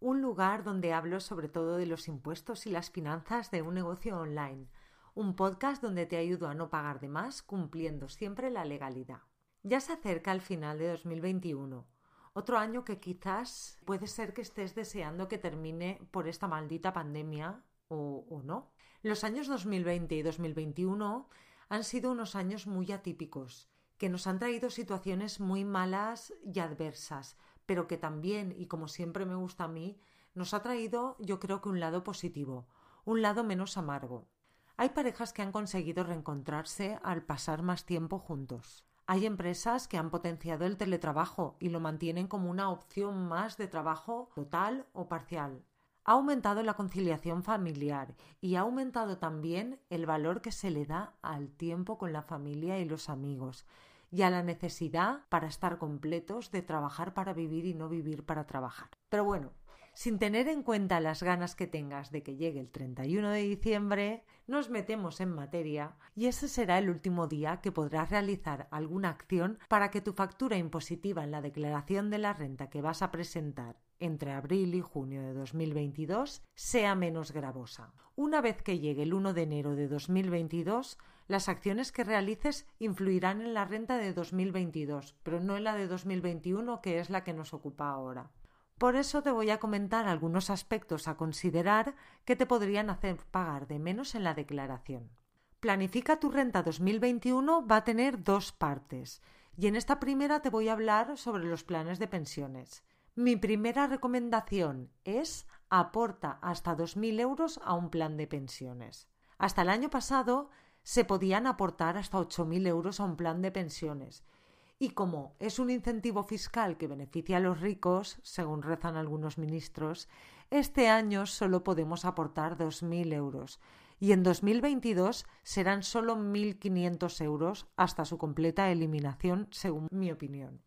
un lugar donde hablo sobre todo de los impuestos y las finanzas de un negocio online, un podcast donde te ayudo a no pagar de más cumpliendo siempre la legalidad. Ya se acerca el final de 2021, otro año que quizás puede ser que estés deseando que termine por esta maldita pandemia o, o no. Los años 2020 y 2021 han sido unos años muy atípicos, que nos han traído situaciones muy malas y adversas, pero que también, y como siempre me gusta a mí, nos ha traído yo creo que un lado positivo, un lado menos amargo. Hay parejas que han conseguido reencontrarse al pasar más tiempo juntos. Hay empresas que han potenciado el teletrabajo y lo mantienen como una opción más de trabajo total o parcial. Ha aumentado la conciliación familiar y ha aumentado también el valor que se le da al tiempo con la familia y los amigos, y a la necesidad para estar completos de trabajar para vivir y no vivir para trabajar. Pero bueno, sin tener en cuenta las ganas que tengas de que llegue el 31 de diciembre, nos metemos en materia y ese será el último día que podrás realizar alguna acción para que tu factura impositiva en la declaración de la renta que vas a presentar entre abril y junio de 2022 sea menos gravosa. Una vez que llegue el 1 de enero de 2022, las acciones que realices influirán en la renta de 2022, pero no en la de 2021, que es la que nos ocupa ahora. Por eso te voy a comentar algunos aspectos a considerar que te podrían hacer pagar de menos en la declaración. Planifica tu renta 2021 va a tener dos partes, y en esta primera te voy a hablar sobre los planes de pensiones. Mi primera recomendación es aporta hasta 2.000 euros a un plan de pensiones. Hasta el año pasado se podían aportar hasta 8.000 euros a un plan de pensiones. Y como es un incentivo fiscal que beneficia a los ricos, según rezan algunos ministros, este año solo podemos aportar 2.000 euros y en 2022 serán solo 1.500 euros hasta su completa eliminación, según mi opinión.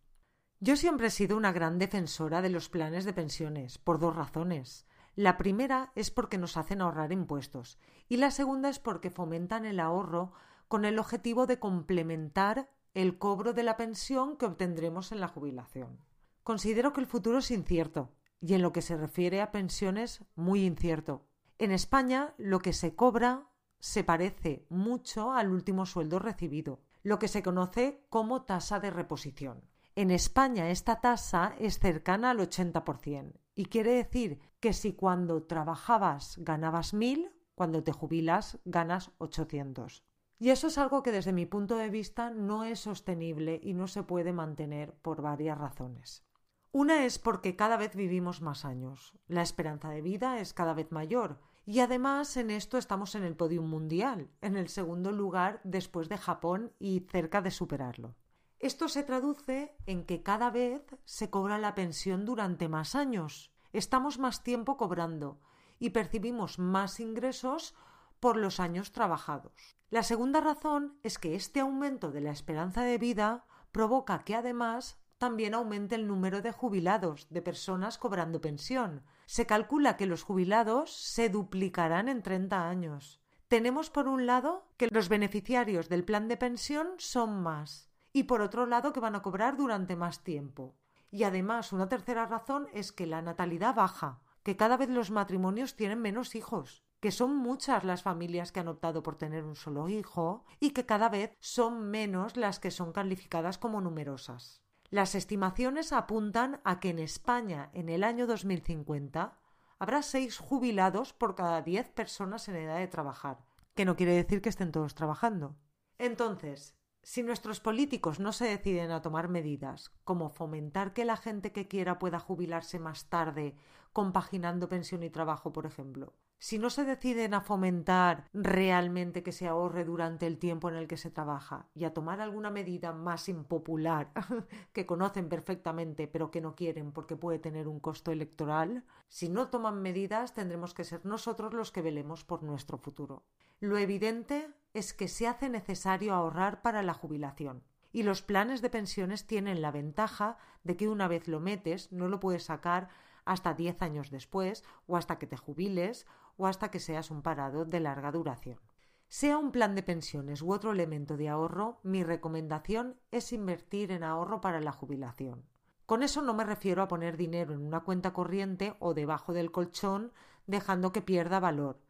Yo siempre he sido una gran defensora de los planes de pensiones, por dos razones. La primera es porque nos hacen ahorrar impuestos y la segunda es porque fomentan el ahorro con el objetivo de complementar el cobro de la pensión que obtendremos en la jubilación. Considero que el futuro es incierto y en lo que se refiere a pensiones muy incierto. En España lo que se cobra se parece mucho al último sueldo recibido, lo que se conoce como tasa de reposición. En España esta tasa es cercana al 80% y quiere decir que si cuando trabajabas ganabas mil, cuando te jubilas ganas 800. Y eso es algo que desde mi punto de vista no es sostenible y no se puede mantener por varias razones. Una es porque cada vez vivimos más años, la esperanza de vida es cada vez mayor y además en esto estamos en el podio mundial, en el segundo lugar después de Japón y cerca de superarlo. Esto se traduce en que cada vez se cobra la pensión durante más años. Estamos más tiempo cobrando y percibimos más ingresos por los años trabajados. La segunda razón es que este aumento de la esperanza de vida provoca que además también aumente el número de jubilados, de personas cobrando pensión. Se calcula que los jubilados se duplicarán en 30 años. Tenemos por un lado que los beneficiarios del plan de pensión son más y por otro lado que van a cobrar durante más tiempo. Y además una tercera razón es que la natalidad baja, que cada vez los matrimonios tienen menos hijos, que son muchas las familias que han optado por tener un solo hijo y que cada vez son menos las que son calificadas como numerosas. Las estimaciones apuntan a que en España en el año 2050 habrá seis jubilados por cada diez personas en edad de trabajar, que no quiere decir que estén todos trabajando. Entonces, si nuestros políticos no se deciden a tomar medidas, como fomentar que la gente que quiera pueda jubilarse más tarde, compaginando pensión y trabajo, por ejemplo, si no se deciden a fomentar realmente que se ahorre durante el tiempo en el que se trabaja y a tomar alguna medida más impopular que conocen perfectamente pero que no quieren porque puede tener un costo electoral, si no toman medidas tendremos que ser nosotros los que velemos por nuestro futuro. Lo evidente es que se hace necesario ahorrar para la jubilación. Y los planes de pensiones tienen la ventaja de que una vez lo metes no lo puedes sacar hasta 10 años después o hasta que te jubiles o hasta que seas un parado de larga duración. Sea un plan de pensiones u otro elemento de ahorro, mi recomendación es invertir en ahorro para la jubilación. Con eso no me refiero a poner dinero en una cuenta corriente o debajo del colchón dejando que pierda valor,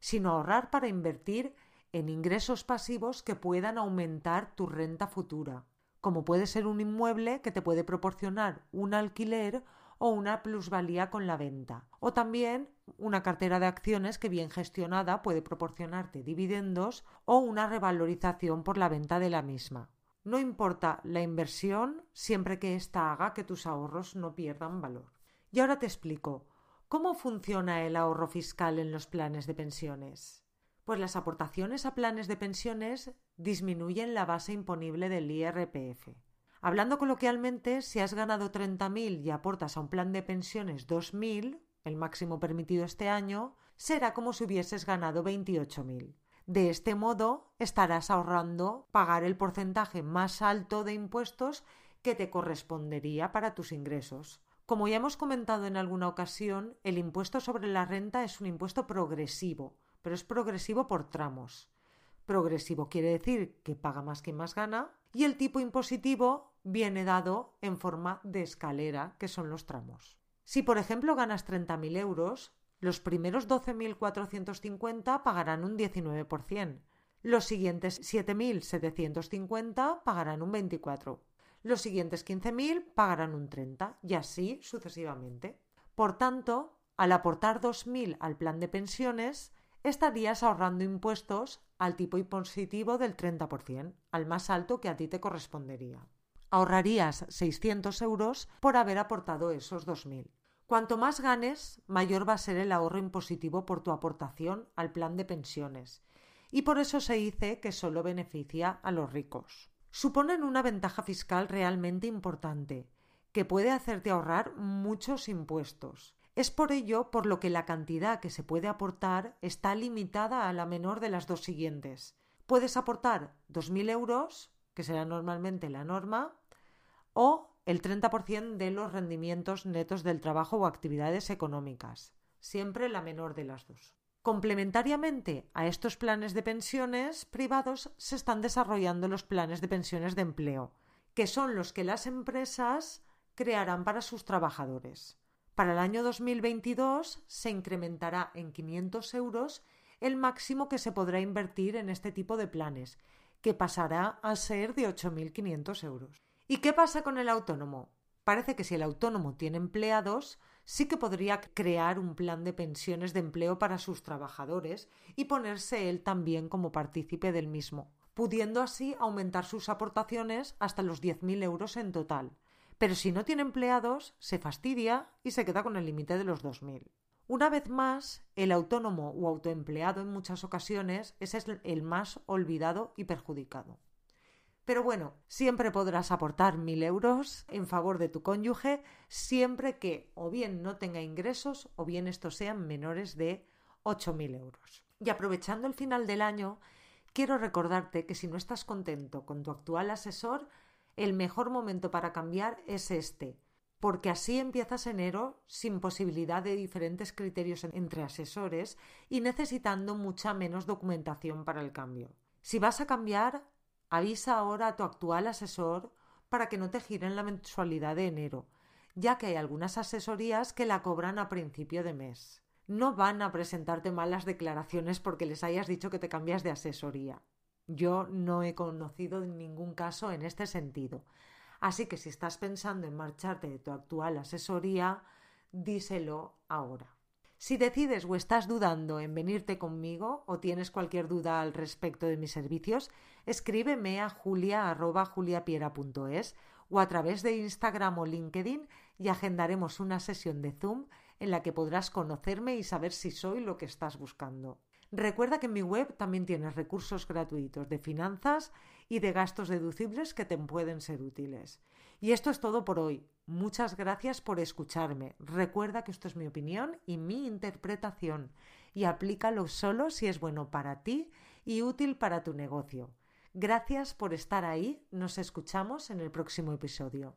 sino ahorrar para invertir en ingresos pasivos que puedan aumentar tu renta futura, como puede ser un inmueble que te puede proporcionar un alquiler o una plusvalía con la venta, o también una cartera de acciones que bien gestionada puede proporcionarte dividendos o una revalorización por la venta de la misma. No importa la inversión siempre que ésta haga que tus ahorros no pierdan valor. Y ahora te explico cómo funciona el ahorro fiscal en los planes de pensiones. Pues las aportaciones a planes de pensiones disminuyen la base imponible del IRPF. Hablando coloquialmente, si has ganado 30.000 y aportas a un plan de pensiones 2.000, el máximo permitido este año, será como si hubieses ganado 28.000. De este modo, estarás ahorrando pagar el porcentaje más alto de impuestos que te correspondería para tus ingresos. Como ya hemos comentado en alguna ocasión, el impuesto sobre la renta es un impuesto progresivo, pero es progresivo por tramos. Progresivo quiere decir que paga más quien más gana y el tipo impositivo viene dado en forma de escalera, que son los tramos. Si, por ejemplo, ganas 30.000 euros, los primeros 12.450 pagarán un 19%, los siguientes 7.750 pagarán un 24%, los siguientes 15.000 pagarán un 30% y así sucesivamente. Por tanto, al aportar 2.000 al plan de pensiones, estarías ahorrando impuestos al tipo impositivo del 30%, al más alto que a ti te correspondería ahorrarías 600 euros por haber aportado esos 2.000. Cuanto más ganes, mayor va a ser el ahorro impositivo por tu aportación al plan de pensiones, y por eso se dice que solo beneficia a los ricos. Suponen una ventaja fiscal realmente importante, que puede hacerte ahorrar muchos impuestos. Es por ello por lo que la cantidad que se puede aportar está limitada a la menor de las dos siguientes. Puedes aportar 2.000 euros que será normalmente la norma, o el 30% de los rendimientos netos del trabajo o actividades económicas, siempre la menor de las dos. Complementariamente a estos planes de pensiones privados se están desarrollando los planes de pensiones de empleo, que son los que las empresas crearán para sus trabajadores. Para el año 2022 se incrementará en 500 euros el máximo que se podrá invertir en este tipo de planes que pasará a ser de 8.500 euros. ¿Y qué pasa con el autónomo? Parece que si el autónomo tiene empleados, sí que podría crear un plan de pensiones de empleo para sus trabajadores y ponerse él también como partícipe del mismo, pudiendo así aumentar sus aportaciones hasta los 10.000 euros en total. Pero si no tiene empleados, se fastidia y se queda con el límite de los 2.000. Una vez más, el autónomo o autoempleado en muchas ocasiones es el más olvidado y perjudicado. Pero bueno, siempre podrás aportar mil euros en favor de tu cónyuge siempre que o bien no tenga ingresos o bien estos sean menores de mil euros. Y aprovechando el final del año, quiero recordarte que si no estás contento con tu actual asesor, el mejor momento para cambiar es este, porque así empiezas enero sin posibilidad de diferentes criterios entre asesores y necesitando mucha menos documentación para el cambio. Si vas a cambiar, avisa ahora a tu actual asesor para que no te giren la mensualidad de enero, ya que hay algunas asesorías que la cobran a principio de mes. No van a presentarte malas declaraciones porque les hayas dicho que te cambias de asesoría. Yo no he conocido ningún caso en este sentido. Así que si estás pensando en marcharte de tu actual asesoría, díselo ahora. Si decides o estás dudando en venirte conmigo o tienes cualquier duda al respecto de mis servicios, escríbeme a julia.juliapiera.es o a través de Instagram o LinkedIn y agendaremos una sesión de Zoom en la que podrás conocerme y saber si soy lo que estás buscando. Recuerda que en mi web también tienes recursos gratuitos de finanzas y de gastos deducibles que te pueden ser útiles. Y esto es todo por hoy. Muchas gracias por escucharme. Recuerda que esto es mi opinión y mi interpretación y aplícalo solo si es bueno para ti y útil para tu negocio. Gracias por estar ahí. Nos escuchamos en el próximo episodio.